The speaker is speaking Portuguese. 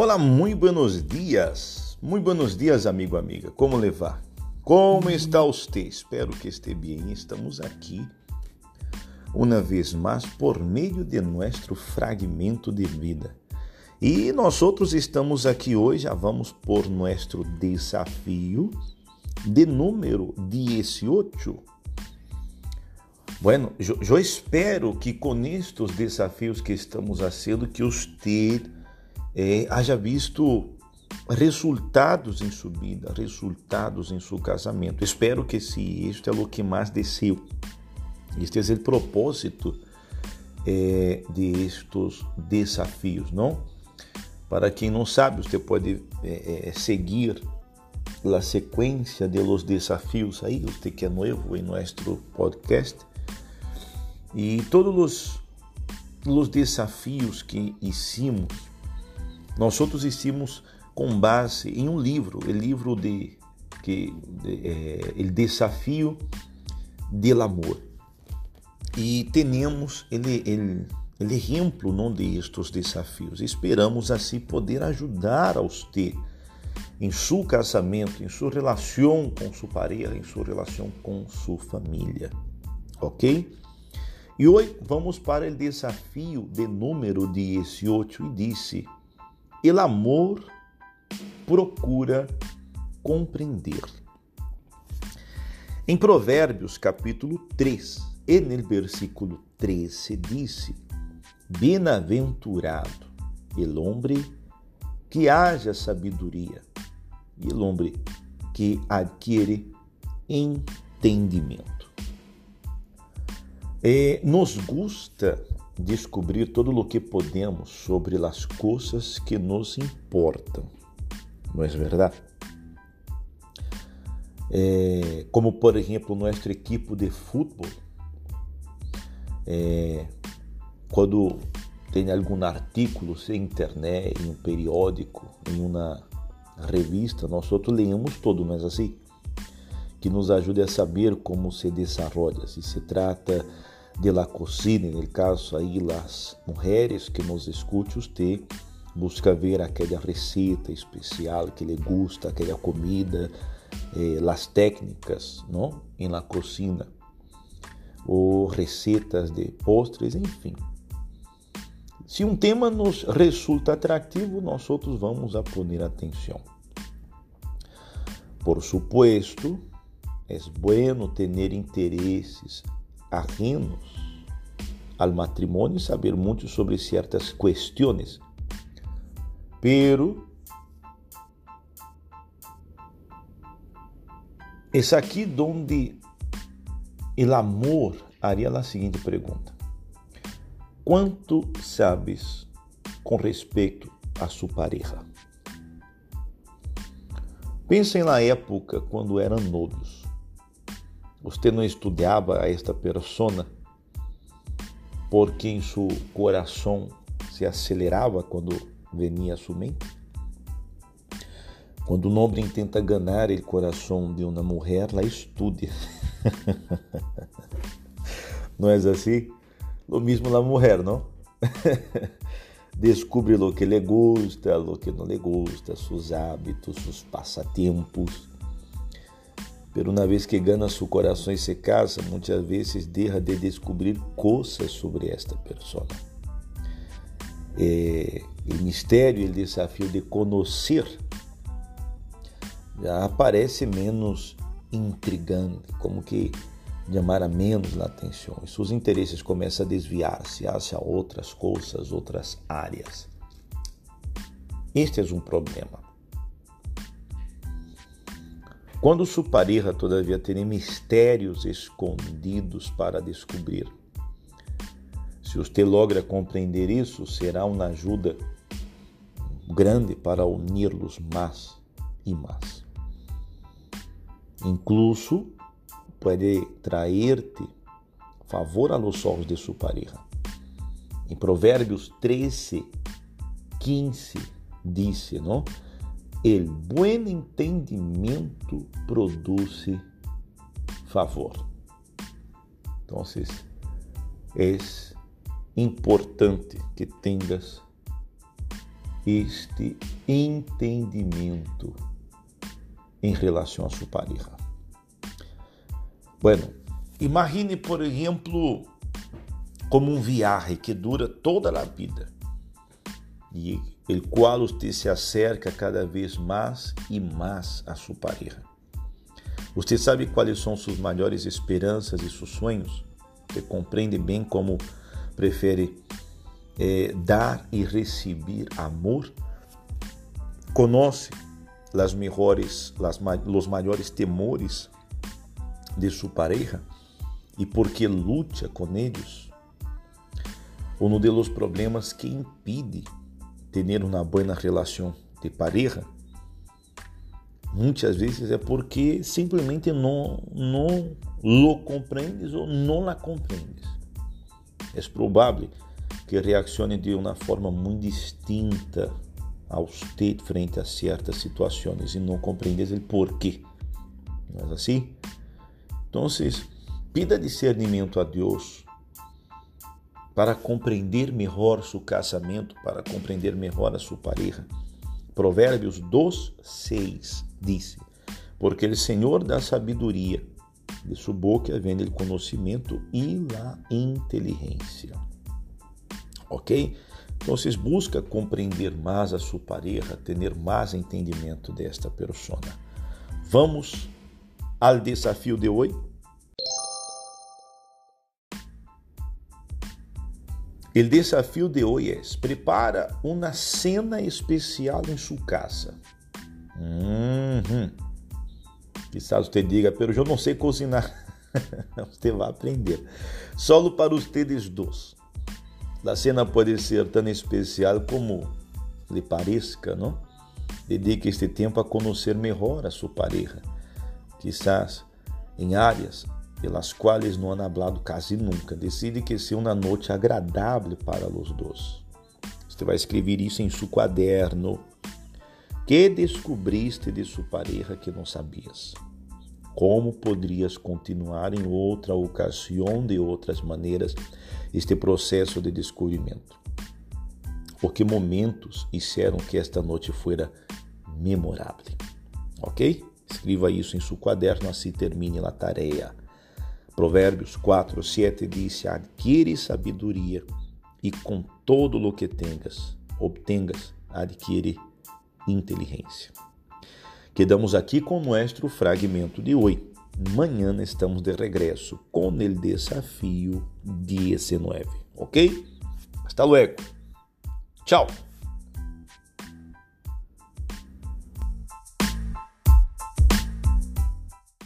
Olá, muito buenos dias. Muito buenos dias, amigo, amiga. Como levar? Como está você? Espero que esteja bem. Estamos aqui uma vez mais por meio de nosso fragmento de vida. E nós outros estamos aqui hoje, já vamos por nosso desafio de número 18. Bueno, eu, espero que com estes desafios que estamos fazendo, que você eh, haja visto resultados em sua vida, resultados em seu casamento. Espero que se isto é o que mais desceu. Este é o propósito eh, de estes desafios, não? Para quem não sabe, você pode eh, seguir a sequência de los desafios aí, você que é novo em nosso podcast. E todos os, os desafios que hicimos, nós outros hicimos com base em um livro, o livro de que é, o desafio do amor. E temos ele, ele, ele exemplo não de estes desafios. Esperamos assim poder ajudar a você em seu casamento, em sua relação com sua pareja, em sua relação com sua família. Ok? E hoje vamos para o desafio de número 18 e disse: El amor procura compreender. Em Provérbios, capítulo 3, e no versículo 13, disse: Bem-aventurado el hombre que haja sabedoria e el hombre que adquiere entendimento. E nos gusta descobrir todo o que podemos sobre as coisas que nos importam. Não é verdade? É, como por exemplo nosso equipo de futebol, é, quando tem algum artigo em internet, em um periódico, em uma revista, nós outros lemos todo, mas assim, que nos ajude a saber como se desenvolve, se se trata de la cocina, no caso aí as mulheres que nos escutam, usted busca ver aquela receita especial que lhe gusta, aquela comida, eh, as técnicas não? em la cocina, ou receitas de postres, enfim. Se um tema nos resulta atrativo, nós outros vamos a poner atenção. Por supuesto, é bueno ter interesses ajenos ao matrimônio e saber muito sobre certas questões Pero es aqui donde el amor haria a seguinte pergunta: Quanto sabes com respeito a sua pareja? Pensem na época quando eram novos. Você não estudava a esta persona porque em seu coração se acelerava quando venia a sua mente? Quando um homem tenta ganhar o coração de uma mulher, lá estude. não é assim? Lo mesmo la mulher, não? Descubre o que lhe gusta, o que não lhe gusta, seus hábitos, seus passatempos. Pero uma vez que ganha seu coração e se casa, muitas vezes deixa de descobrir coisas sobre esta pessoa eh, o mistério o desafio de conhecer já aparece menos intrigante, como que chamara menos a atenção. E seus interesses começam a desviar-se hacia outras coisas, outras áreas. Este é um problema. Quando sua pareja, todavia, tem mistérios escondidos para descobrir, se você logra compreender isso, será uma ajuda grande para unir-los mais e mais. Incluso pode trazer-te favor a los olhos de sua pareja. Em Provérbios 13, 15, disse, não? El buen entendimento produz favor. Então, é importante que tenhas este entendimento em relação a sua pareja. Bueno, imagine, por exemplo, como um viagem que dura toda a vida e el qual você se acerca cada vez mais e mais a sua pareja. Você sabe quais são suas maiores esperanças e seus sonhos? Você compreende bem como prefere eh, dar e receber amor? Conhece as melhores, las, os maiores temores de sua pareja e por que luta com eles? Um dos problemas que impede ter uma boa relação de pareja muitas vezes é porque simplesmente não, não lo compreendes ou não la compreendes. É provável que reaccione de uma forma muito distinta a você frente a certas situações e não compreendes o porquê. Não é assim? Então, pida discernimento a Deus para compreender melhor seu casamento, para compreender melhor a sua pareja. Provérbios 2, 6 disse: Porque o Senhor dá sabedoria, de sua boca vem o conhecimento e a inteligência. Ok? Então, busca compreender mais a sua pareja, ter mais entendimento desta persona. Vamos ao desafio de hoje. O desafio de hoje é: prepara uma cena especial em sua casa. Uhum. Quizás você diga, pero eu não sei cozinhar. você vai aprender. Solo para ustedes dois. A cena pode ser tão especial como lhe pareça, não? Dedique este tempo a conhecer melhor a sua pareja. Quizás em áreas pelas quais não han hablado quase nunca. Decide que seja uma noite agradável para os dois. Você vai escrever isso em seu quaderno que descobriste de sua pareja que não sabias? Como poderias continuar em outra ocasião, de outras maneiras, este processo de descobrimento? Por que momentos fizeram que esta noite fuera memorável? Ok? Escreva isso em seu quaderno, assim termine a tarefa. Provérbios 4, 7 diz: Adquire sabedoria e com todo o que tengas, obtengas, adquire inteligência. Quedamos aqui com nosso fragmento de hoje. Amanhã estamos de regresso com o desafio 19, ok? Hasta luego. Tchau.